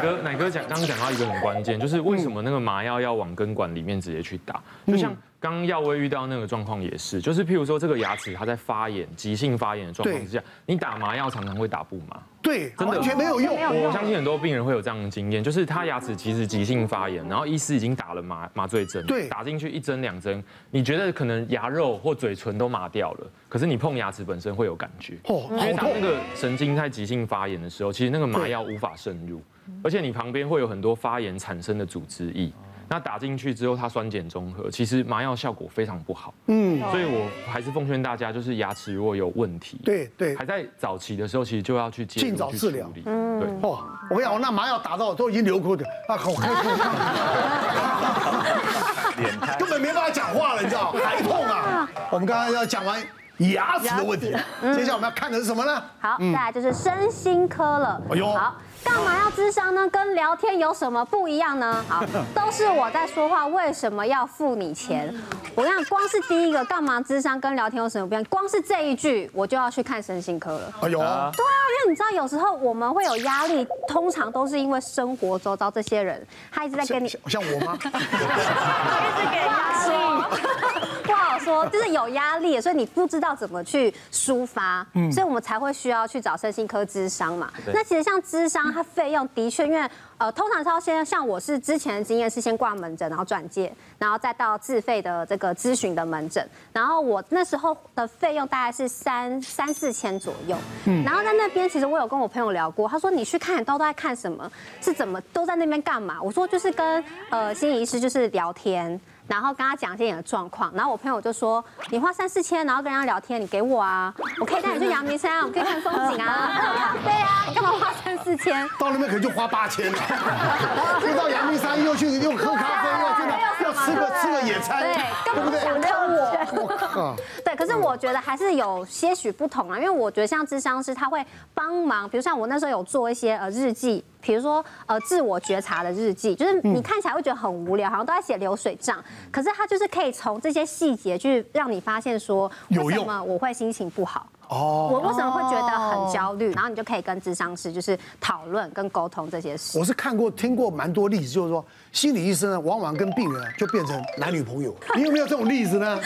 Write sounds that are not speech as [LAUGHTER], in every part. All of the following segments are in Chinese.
哥，奶哥讲刚刚讲到一个很关键，就是为什么那个麻药要往根管里面直接去打？就像刚刚耀威遇到那个状况也是，就是譬如说这个牙齿它在发炎、急性发炎的状况之下，你打麻药常常会打不麻。对，完全没有用。我相信很多病人会有这样的经验，就是他牙齿其实急性发炎，然后医师已经打了麻麻醉针，对，打进去一针两针，你觉得可能牙肉或嘴唇都麻掉了，可是你碰牙齿本身会有感觉，哦，因为当那个神经在急性发炎的时候，其实那个麻药无法渗入，而且你旁边会有很多发炎产生的组织液。那打进去之后，它酸碱中和，其实麻药效果非常不好。嗯，所以我还是奉劝大家，就是牙齿如果有问题，对对，还在早期的时候，其实就要去尽早治疗。嗯，对。哦，我跟你讲，那麻药打到都已经流口水，啊，好开心。[LAUGHS] 根本没办法讲话了，你知道？还痛啊！我们刚刚要讲完牙齿的问题，接下来我们要看的是什么呢？好，再来就是身心科了。哎呦，好。干嘛要智商呢？跟聊天有什么不一样呢？好，[LAUGHS] 都是我在说话，为什么要付你钱？我跟你讲，光是第一个干嘛智商跟聊天有什么不一样？光是这一句，我就要去看身心科了。哎呦，对啊，因为你知道，有时候我们会有压力，通常都是因为生活周遭这些人，他一直在跟你，像我吗？[LAUGHS] 一直给压力。说，就是有压力，所以你不知道怎么去抒发，嗯，所以我们才会需要去找身心科咨商嘛。那其实像咨商，它费用的确，因为呃，通常是要先像我是之前的经验是先挂门诊，然后转介，然后再到自费的这个咨询的门诊。然后我那时候的费用大概是三三四千左右。嗯，然后在那边，其实我有跟我朋友聊过，他说你去看都都在看什么？是怎么都在那边干嘛？我说就是跟呃心理医师就是聊天。然后跟他讲一些你的状况，然后我朋友就说：“你花三四千，然后跟人家聊天，你给我啊，我可以带你去阳明山，我可以看风景啊，[LAUGHS] 对啊，干嘛花三四千？到那边可能就花八千了，[LAUGHS] 又到阳明山又去又喝咖啡，又去要吃个吃个野餐，对，[LAUGHS] 对不对？我靠，[LAUGHS] 对，可是我觉得还是有些许不同啊，因为我觉得像智商师他会帮忙，比如像我那时候有做一些呃日记。”比如说，呃，自我觉察的日记，就是你看起来会觉得很无聊，好像都在写流水账，可是他就是可以从这些细节去让你发现说，为什么我会心情不好？哦，我为什么会觉得很焦虑？然后你就可以跟咨商师就是讨论跟沟通这些事。我是看过听过蛮多例子，就是说心理医生呢，往往跟病人就变成男女朋友。[LAUGHS] 你有没有这种例子呢？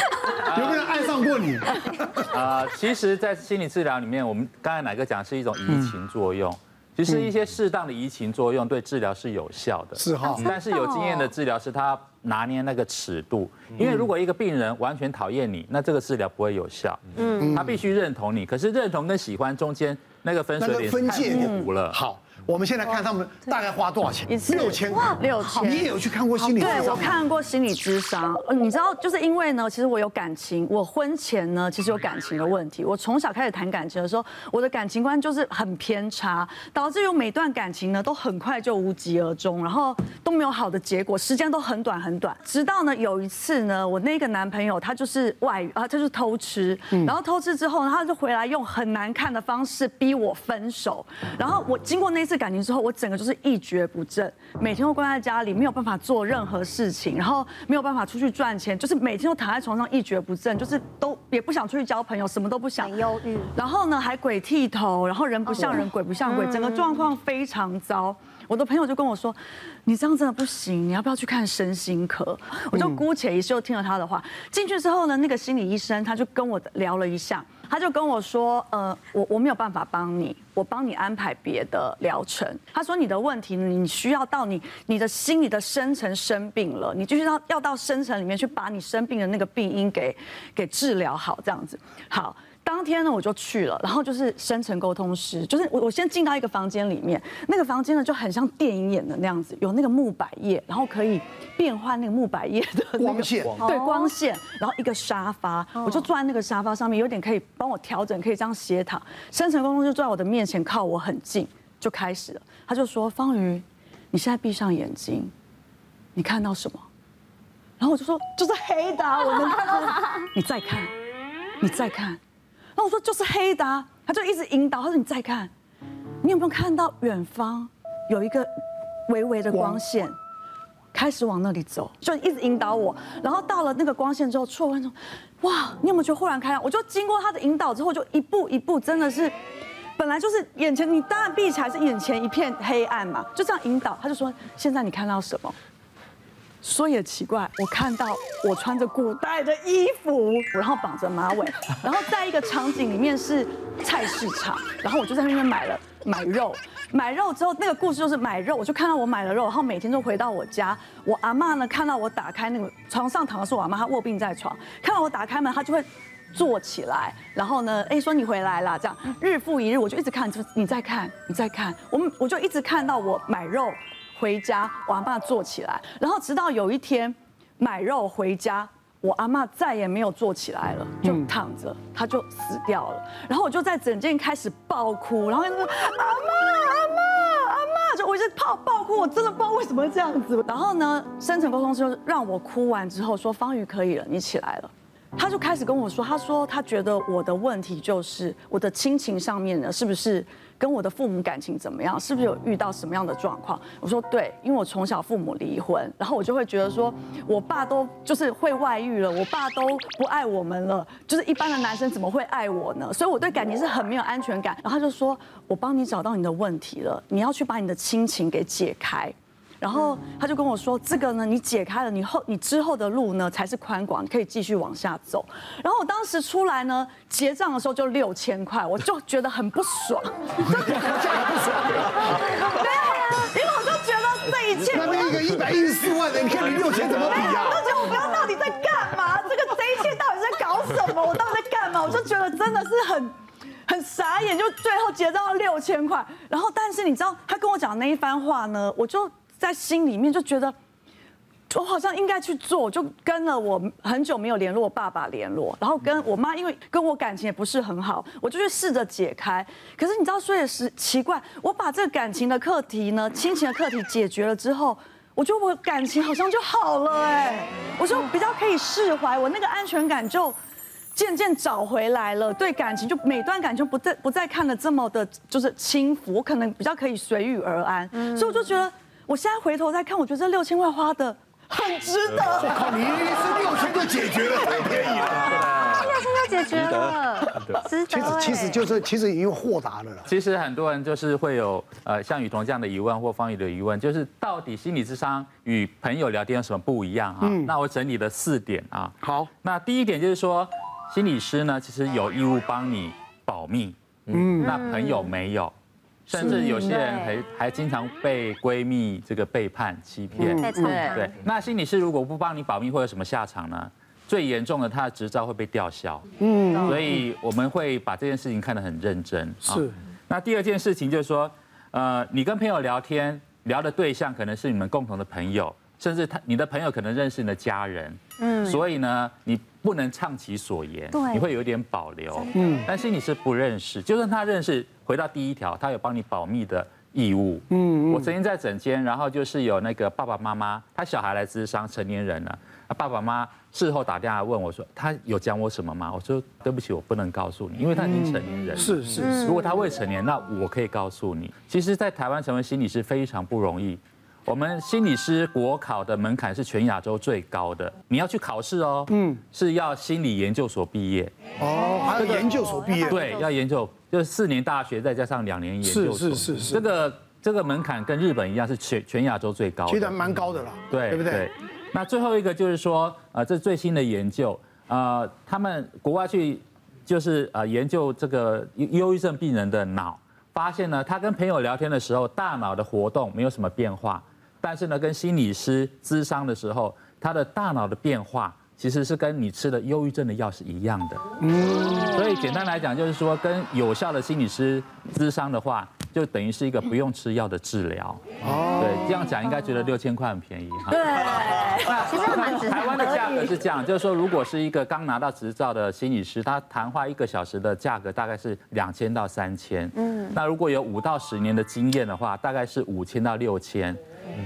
有没有人爱上过你？[LAUGHS] 啊，其实，在心理治疗里面，我们刚才乃哥讲的是一种移情作用。其实一些适当的移情作用对治疗是有效的，是哈。但是有经验的治疗是他拿捏那个尺度，因为如果一个病人完全讨厌你，那这个治疗不会有效。嗯，他必须认同你，可是认同跟喜欢中间那个分水岭太模糊了。好。我们现在看他们大概花多少钱？六千哇，六千。你也有去看过心理咨？对，我看过心理咨商。你知道，就是因为呢，其实我有感情，我婚前呢其实有感情的问题。我从小开始谈感情的时候，我的感情观就是很偏差，导致于每段感情呢都很快就无疾而终，然后都没有好的结果，时间都很短很短。直到呢有一次呢，我那个男朋友他就是外遇啊，他就是偷吃，然后偷吃之后呢，他就回来用很难看的方式逼我分手。然后我经过那次。感情之后，我整个就是一蹶不振，每天都关在家里，没有办法做任何事情，然后没有办法出去赚钱，就是每天都躺在床上一蹶不振，就是都也不想出去交朋友，什么都不想，很忧郁。然后呢，还鬼剃头，然后人不像人，鬼不像鬼，整个状况非常糟。我的朋友就跟我说：“你这样真的不行，你要不要去看身心科？”我就姑且一试，就听了他的话。进去之后呢，那个心理医生他就跟我聊了一下。他就跟我说，呃，我我没有办法帮你，我帮你安排别的疗程。他说你的问题，你需要到你你的心里的深层生病了，你就是要要到深层里面去把你生病的那个病因给给治疗好，这样子。好。当天呢，我就去了，然后就是深层沟通师，就是我我先进到一个房间里面，那个房间呢就很像电影演的那样子，有那个木百叶，然后可以变换那个木百叶的、那个、光线，对光线，然后一个沙发，我就坐在那个沙发上面，有点可以帮我调整，可以这样斜躺。深层沟通就坐在我的面前，靠我很近，就开始了。他就说：“方瑜，你现在闭上眼睛，你看到什么？”然后我就说：“就是黑的，我能看到。”你再看，你再看。然后我说就是黑的，他就一直引导。他说你再看，你有没有看到远方有一个微微的光线，开始往那里走，就一直引导我。然后到了那个光线之后，错问说，哇，你有没有觉得忽然开朗？我就经过他的引导之后，就一步一步，真的是。本来就是眼前，你当然闭起来是眼前一片黑暗嘛，就这样引导。他就说：“现在你看到什么？”说也奇怪，我看到我穿着古代的衣服，然后绑着马尾，然后在一个场景里面是菜市场，然后我就在那边买了买肉，买肉之后那个故事就是买肉，我就看到我买了肉，然后每天都回到我家，我阿嬷呢看到我打开那个床上躺的是我阿嬷，她卧病在床，看到我打开门，她就会坐起来，然后呢，哎说你回来了，这样日复一日，我就一直看，就你在看，你在看，我们我就一直看到我买肉。回家，我阿妈坐起来，然后直到有一天买肉回家，我阿妈再也没有坐起来了，就躺着，她就死掉了。然后我就在整间开始爆哭，然后说阿嬷阿嬷阿嬷，就我一直爆爆哭，我真的不知道为什么这样子。然后呢，深层沟通师让我哭完之后说方瑜可以了，你起来了。他就开始跟我说，他说他觉得我的问题就是我的亲情上面呢，是不是？跟我的父母感情怎么样？是不是有遇到什么样的状况？我说对，因为我从小父母离婚，然后我就会觉得说，我爸都就是会外遇了，我爸都不爱我们了，就是一般的男生怎么会爱我呢？所以我对感情是很没有安全感。然后他就说，我帮你找到你的问题了，你要去把你的亲情给解开。然后他就跟我说：“这个呢，你解开了，你后你之后的路呢才是宽广，可以继续往下走。”然后我当时出来呢，结账的时候就六千块，我就觉得很不爽，就觉得很不爽。没有啊，因为我就觉得这一切，那那个一百一十四万的，你看你六千怎么比啊？我就觉得我不知道到底在干嘛，这个这一切到底在搞什么？我到底在干嘛？我就觉得真的是很 [LAUGHS] 很傻眼，就最后结账了六千块。然后，但是你知道他跟我讲那一番话呢，我就。在心里面就觉得，我好像应该去做，就跟了我很久没有联络爸爸联络，然后跟我妈，因为跟我感情也不是很好，我就去试着解开。可是你知道，说也是奇怪，我把这个感情的课题呢，亲情的课题解决了之后，我觉得我感情好像就好了哎，我就比较可以释怀，我那个安全感就渐渐找回来了，对感情就每段感情不再不再看得这么的，就是轻浮，我可能比较可以随遇而安，所以我就觉得。我现在回头再看，我觉得这六千块花的很值得。我靠，你一次六千就解决了，太便宜了。六千就解决了，值得。其实其实就是其实已经豁达了啦。其实很多人就是会有呃像雨桐这样的疑问或方宇的疑问，就是到底心理智商与朋友聊天有什么不一样啊？嗯。那我整理了四点啊。好。那第一点就是说，心理师呢其实有义务帮你保密，嗯，那朋友没有。甚至有些人还还经常被闺蜜这个背叛、欺骗。对对。那心理师如果不帮你保密，会有什么下场呢？最严重的，他的执照会被吊销。嗯。所以我们会把这件事情看得很认真。是。那第二件事情就是说，呃，你跟朋友聊天，聊的对象可能是你们共同的朋友，甚至他你的朋友可能认识你的家人。嗯。所以呢，你不能畅其所言。对。你会有点保留。嗯。但心理是不认识，就算他认识。回到第一条，他有帮你保密的义务。嗯，我曾经在诊间，然后就是有那个爸爸妈妈，他小孩来咨商，成年人了。爸爸妈妈事后打电话问我说：“他有讲我什么吗？”我说：“对不起，我不能告诉你，因为他已经成年人。”是是是。如果他未成年，那我可以告诉你。其实，在台湾成为心理师非常不容易。我们心理师国考的门槛是全亚洲最高的，你要去考试哦。嗯，是要心理研究所毕业。哦，还要研究所毕业？对，要研究。就是四年大学再加上两年研究所，是是是是，这个这个门槛跟日本一样，是全全亚洲最高的，其实还蛮高的啦，对对不对？对。那最后一个就是说，呃，这最新的研究，呃，他们国外去就是呃研究这个忧忧郁症病人的脑，发现呢，他跟朋友聊天的时候，大脑的活动没有什么变化，但是呢，跟心理师咨商的时候，他的大脑的变化。其实是跟你吃的忧郁症的药是一样的，嗯，所以简单来讲就是说，跟有效的心理师咨商的话，就等于是一个不用吃药的治疗。哦，对，这样讲应该觉得六千块很便宜哈。对，其实蛮值。台湾的价格是这样，就是说，如果是一个刚拿到执照的心理师，他谈话一个小时的价格大概是两千到三千。嗯，那如果有五到十年的经验的话，大概是五千到六千。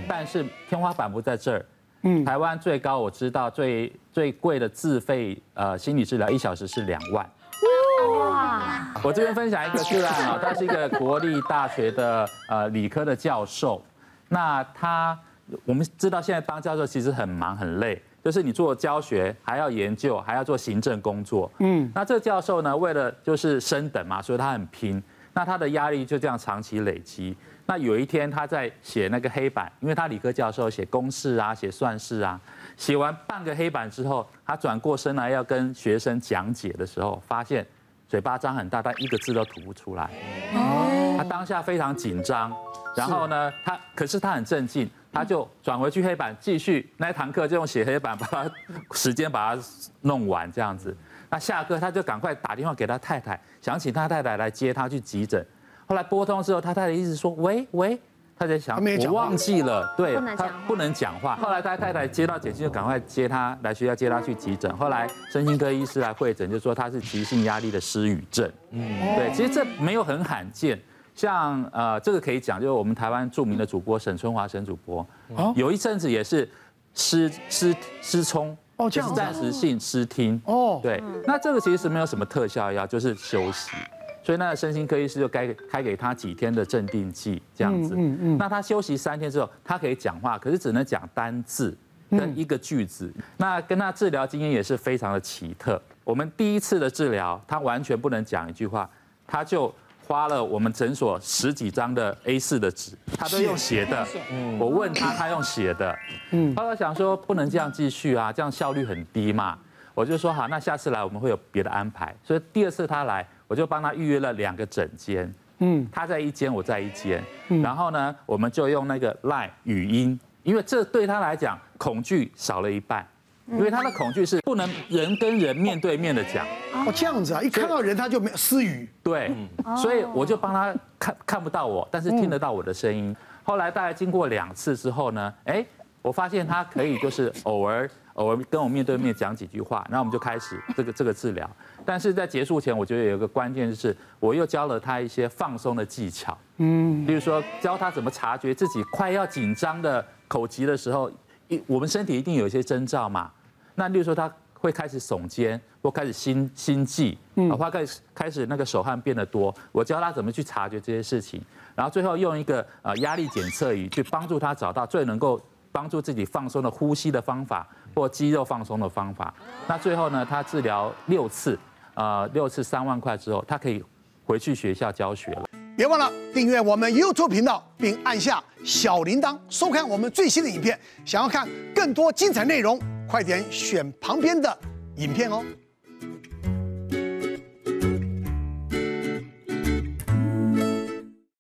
但是天花板不在这儿。嗯，台湾最高我知道最最贵的自费呃心理治疗一小时是两万。哇！我这边分享一个个案啊，他是一个国立大学的呃理科的教授。那他我们知道现在当教授其实很忙很累，就是你做教学还要研究还要做行政工作。嗯。那这个教授呢，为了就是升等嘛，所以他很拼。那他的压力就这样长期累积。那有一天他在写那个黑板，因为他理科教授写公式啊，写算式啊，写完半个黑板之后，他转过身来要跟学生讲解的时候，发现嘴巴张很大，但一个字都吐不出来。他当下非常紧张，然后呢，他可是他很镇静，他就转回去黑板继续那一堂课就用写黑板把他时间把它弄完这样子。那下课他就赶快打电话给他太太，想请他太太来接他去急诊。后来拨通之后，他太太一直说喂喂，他在想我忘记了，对，他不能讲话。后来他太太接到简讯，就赶快接他来学校接他去急诊。后来身心科医师来会诊，就说他是急性压力的失语症。嗯，对，其实这没有很罕见。像呃，这个可以讲，就是我们台湾著名的主播沈春华沈主播，有一阵子也是失失失聪，哦，就是暂时性失听。哦，对，那这个其实是没有什么特效药，就是休息。所以那个身心科医师就该开给他几天的镇定剂，这样子。嗯嗯。那他休息三天之后，他可以讲话，可是只能讲单字跟一个句子。那跟他治疗经验也是非常的奇特。我们第一次的治疗，他完全不能讲一句话，他就花了我们诊所十几张的 A4 的纸，他都用写的。嗯。我问他，他用写的。嗯。后来想说不能这样继续啊，这样效率很低嘛。我就说好，那下次来我们会有别的安排。所以第二次他来。我就帮他预约了两个诊间，嗯，他在一间，我在一间，然后呢，我们就用那个 Line 语音，因为这对他来讲恐惧少了一半，因为他的恐惧是不能人跟人面对面的讲，哦，这样子啊，一看到人他就没有私语，对，所以我就帮他看看不到我，但是听得到我的声音。后来大概经过两次之后呢，哎，我发现他可以就是偶尔偶尔跟我面对面讲几句话，然后我们就开始这个这个治疗。但是在结束前，我觉得有一个关键就是，我又教了他一些放松的技巧，嗯，例如说教他怎么察觉自己快要紧张的口急的时候，一我们身体一定有一些征兆嘛。那例如说他会开始耸肩，或开始心心悸，嗯，或开始开始那个手汗变得多，我教他怎么去察觉这些事情，然后最后用一个呃压力检测仪去帮助他找到最能够帮助自己放松的呼吸的方法或肌肉放松的方法。那最后呢，他治疗六次。呃，六次三万块之后，他可以回去学校教学了。别忘了订阅我们 YouTube 频道，并按下小铃铛，收看我们最新的影片。想要看更多精彩内容，快点选旁边的影片哦。